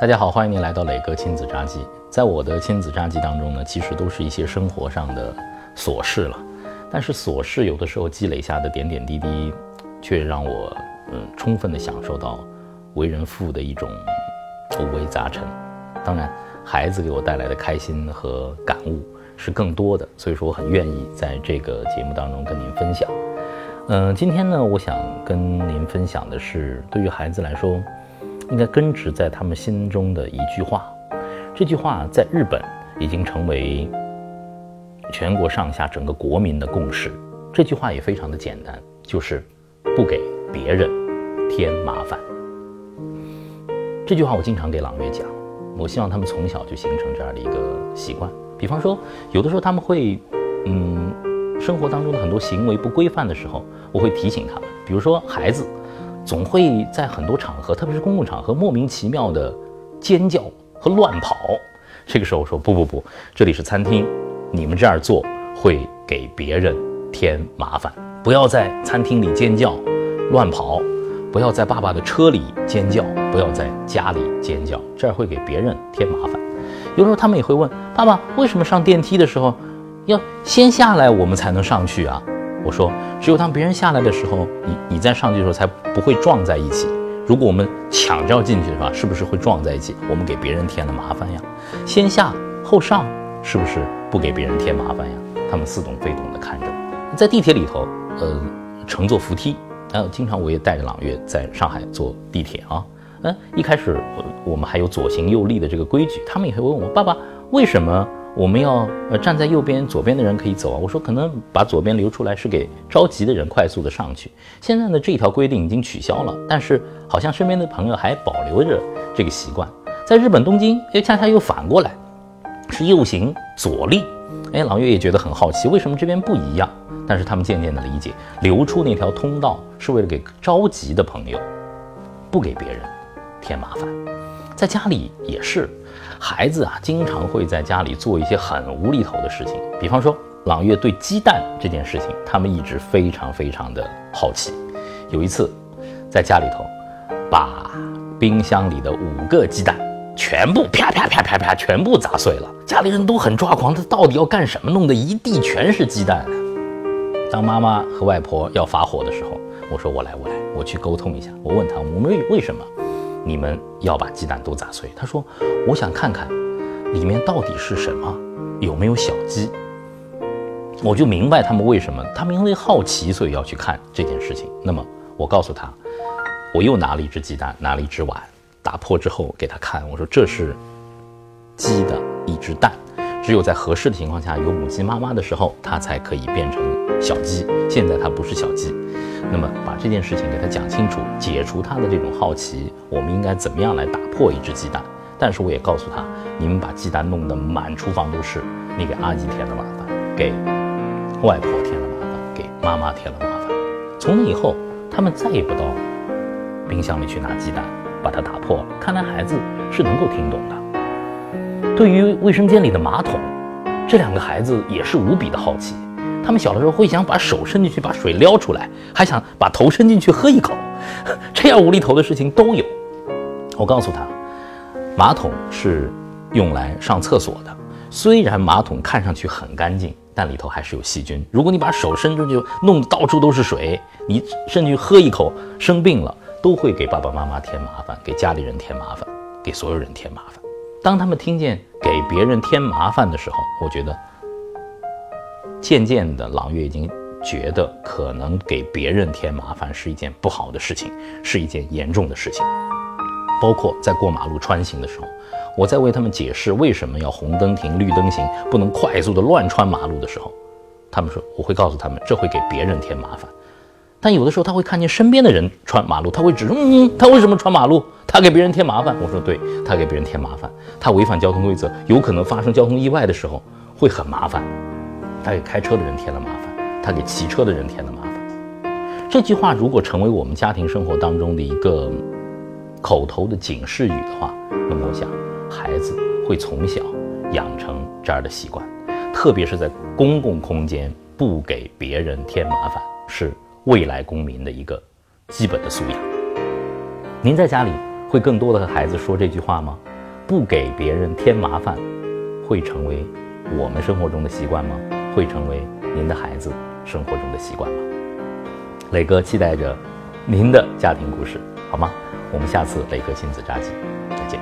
大家好，欢迎您来到磊哥亲子札记。在我的亲子札记当中呢，其实都是一些生活上的琐事了。但是琐事有的时候积累下的点点滴滴，却让我嗯充分的享受到为人父的一种五味杂陈。当然，孩子给我带来的开心和感悟是更多的，所以说我很愿意在这个节目当中跟您分享。嗯，今天呢，我想跟您分享的是，对于孩子来说。应该根植在他们心中的一句话，这句话在日本已经成为全国上下整个国民的共识。这句话也非常的简单，就是不给别人添麻烦。这句话我经常给朗月讲，我希望他们从小就形成这样的一个习惯。比方说，有的时候他们会，嗯，生活当中的很多行为不规范的时候，我会提醒他们。比如说孩子。总会在很多场合，特别是公共场合，莫名其妙的尖叫和乱跑。这个时候我说不不不，这里是餐厅，你们这样做会给别人添麻烦。不要在餐厅里尖叫、乱跑，不要在爸爸的车里尖叫，不要在家里尖叫，这样会给别人添麻烦。有时候他们也会问爸爸，为什么上电梯的时候要先下来，我们才能上去啊？我说，只有当别人下来的时候，你你再上去的时候才不会撞在一起。如果我们抢着要进去的话，是不是会撞在一起？我们给别人添了麻烦呀。先下后上，是不是不给别人添麻烦呀？他们似懂非懂地看着我。在地铁里头，呃，乘坐扶梯，呃，经常我也带着朗月在上海坐地铁啊。嗯，一开始我我们还有左行右立的这个规矩，他们也会问我爸爸为什么。我们要呃站在右边，左边的人可以走啊。我说可能把左边留出来是给着急的人快速的上去。现在呢这条规定已经取消了，但是好像身边的朋友还保留着这个习惯。在日本东京，哎，恰恰又反过来，是右行左立。哎，朗月也觉得很好奇，为什么这边不一样？但是他们渐渐的理解，留出那条通道是为了给着急的朋友，不给别人添麻烦。在家里也是。孩子啊，经常会在家里做一些很无厘头的事情。比方说，朗月对鸡蛋这件事情，他们一直非常非常的好奇。有一次，在家里头，把冰箱里的五个鸡蛋全部啪啪啪啪啪全部砸碎了，家里人都很抓狂，他到底要干什么？弄得一地全是鸡蛋。当妈妈和外婆要发火的时候，我说我来，我来，我去沟通一下。我问他，我们为为什么？你们要把鸡蛋都砸碎？他说：“我想看看里面到底是什么，有没有小鸡。”我就明白他们为什么，他们因为好奇，所以要去看这件事情。那么我告诉他，我又拿了一只鸡蛋，拿了一只碗，打破之后给他看，我说：“这是鸡的一只蛋，只有在合适的情况下，有母鸡妈妈的时候，它才可以变成小鸡。现在它不是小鸡。”那么把这件事情给他讲清楚，解除他的这种好奇，我们应该怎么样来打破一只鸡蛋？但是我也告诉他，你们把鸡蛋弄得满厨房都是，你给阿姨添了麻烦，给外婆添了麻烦，给妈妈添了麻烦。从那以后，他们再也不到冰箱里去拿鸡蛋，把它打破了。看来孩子是能够听懂的。对于卫生间里的马桶，这两个孩子也是无比的好奇。他们小的时候会想把手伸进去把水撩出来，还想把头伸进去喝一口，这样无厘头的事情都有。我告诉他，马桶是用来上厕所的，虽然马桶看上去很干净，但里头还是有细菌。如果你把手伸出去弄得到处都是水，你甚至喝一口生病了，都会给爸爸妈妈添麻烦，给家里人添麻烦，给所有人添麻烦。当他们听见给别人添麻烦的时候，我觉得。渐渐的，朗月已经觉得可能给别人添麻烦是一件不好的事情，是一件严重的事情。包括在过马路穿行的时候，我在为他们解释为什么要红灯停、绿灯行，不能快速的乱穿马路的时候，他们说我会告诉他们，这会给别人添麻烦。但有的时候他会看见身边的人穿马路，他会指出，嗯，他为什么穿马路？他给别人添麻烦。我说对，他给别人添麻烦，他违反交通规则，有可能发生交通意外的时候会很麻烦。他给开车的人添了麻烦，他给骑车的人添了麻烦。这句话如果成为我们家庭生活当中的一个口头的警示语的话，那么我想，孩子会从小养成这样的习惯，特别是在公共空间不给别人添麻烦，是未来公民的一个基本的素养。您在家里会更多的和孩子说这句话吗？不给别人添麻烦，会成为我们生活中的习惯吗？会成为您的孩子生活中的习惯吗？磊哥期待着您的家庭故事，好吗？我们下次磊哥亲子扎记再见。